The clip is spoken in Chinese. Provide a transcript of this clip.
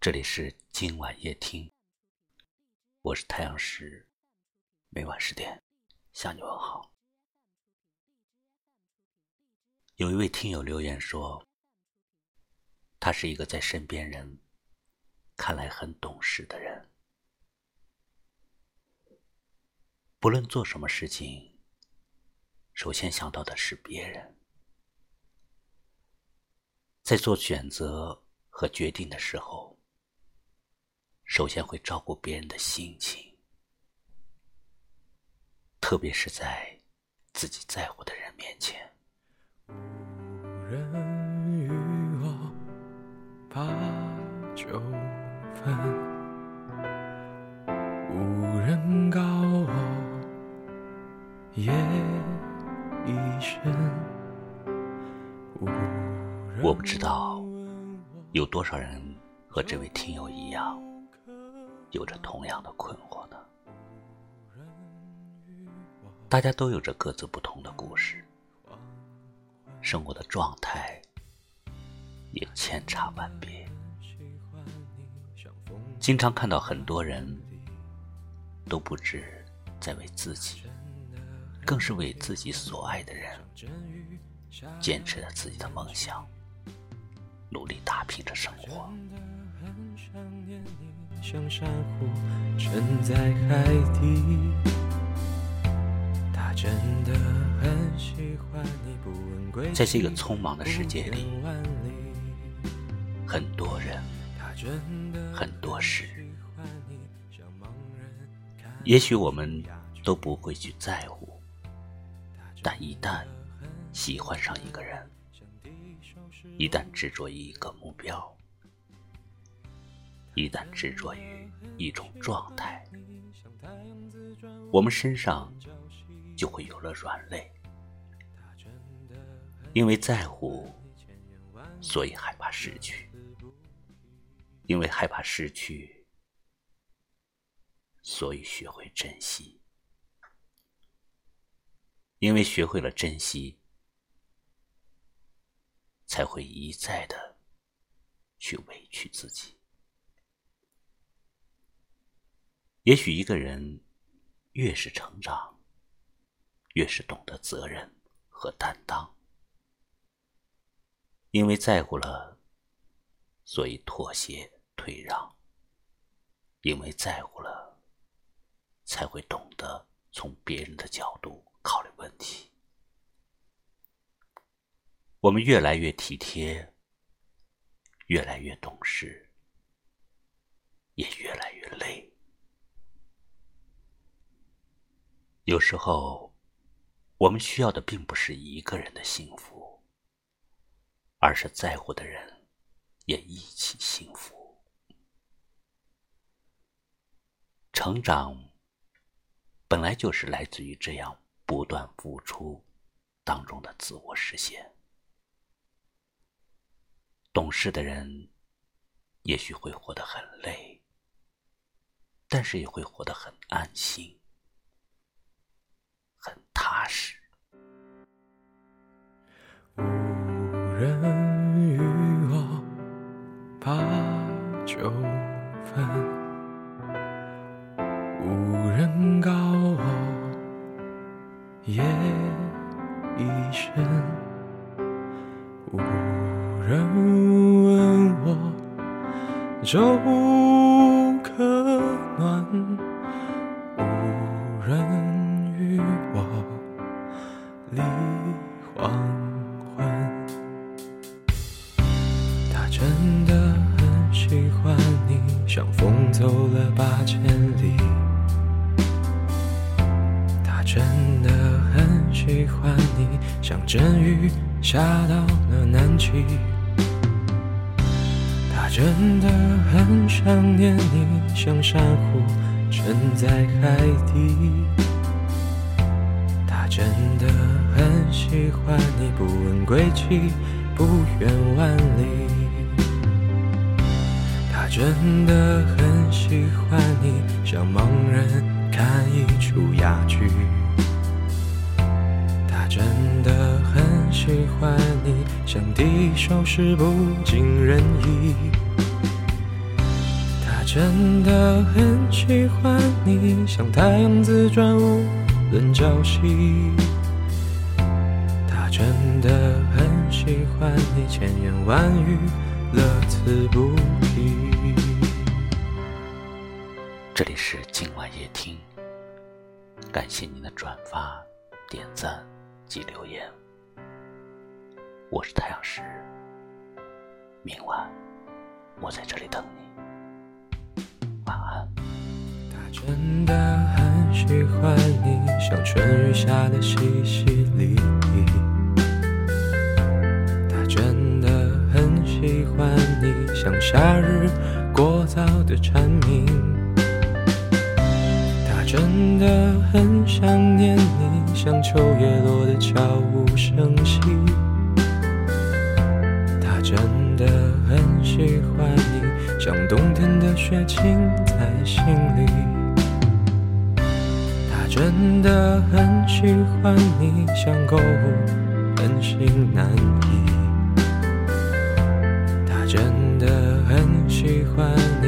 这里是今晚夜听，我是太阳石，每晚十点向你问好。有一位听友留言说，他是一个在身边人看来很懂事的人，不论做什么事情，首先想到的是别人，在做选择和决定的时候。首先会照顾别人的心情，特别是在自己在乎的人面前。无人与我把酒分，无人告我夜已深。我不知道有多少人和这位听友一样。有着同样的困惑呢。大家都有着各自不同的故事，生活的状态也千差万别。经常看到很多人都不止在为自己，更是为自己所爱的人，坚持着自己的梦想，努力打拼着生活。像珊瑚沉在海底。他真的很喜欢你不问归在这个匆忙的世界里，很多人，很多事，也许我们都不会去在乎，但一旦喜欢上一个人，一旦执着于一个目标。一旦执着于一种状态，我们身上就会有了软肋。因为在乎，所以害怕失去；因为害怕失去，所以学会珍惜；因为学会了珍惜，才会一再的去委屈自己。也许一个人越是成长，越是懂得责任和担当。因为在乎了，所以妥协退让；因为在乎了，才会懂得从别人的角度考虑问题。我们越来越体贴，越来越懂事，也越来越累。有时候，我们需要的并不是一个人的幸福，而是在乎的人也一起幸福。成长本来就是来自于这样不断付出当中的自我实现。懂事的人也许会活得很累，但是也会活得很安心。很踏实。无人与我把酒分，无人告我夜已深，无人问我粥风走了八千里。他真的很喜欢你，像阵雨下到了南极。他真的很想念你，像珊瑚沉在海底。他真的很喜欢你，不问归期，不远万里。他真的很喜欢你，像盲人看一出哑剧。他真的很喜欢你，像第一首诗不尽人意。他真的很喜欢你，像太阳自转无论朝夕。他真的很喜欢你，千言万语乐此不疲这里是今晚夜听，感谢您的转发、点赞及留言。我是太阳石，明晚我在这里等你。晚安。他真的很喜欢你，像春雨下的淅淅沥沥。他真的很喜欢你，像夏日过早的蝉鸣。真的很想念你，像秋叶落的悄无声息。他真的很喜欢你，像冬天的雪浸在心里。他真的很喜欢你，像购物本性难移。他真的很喜欢你，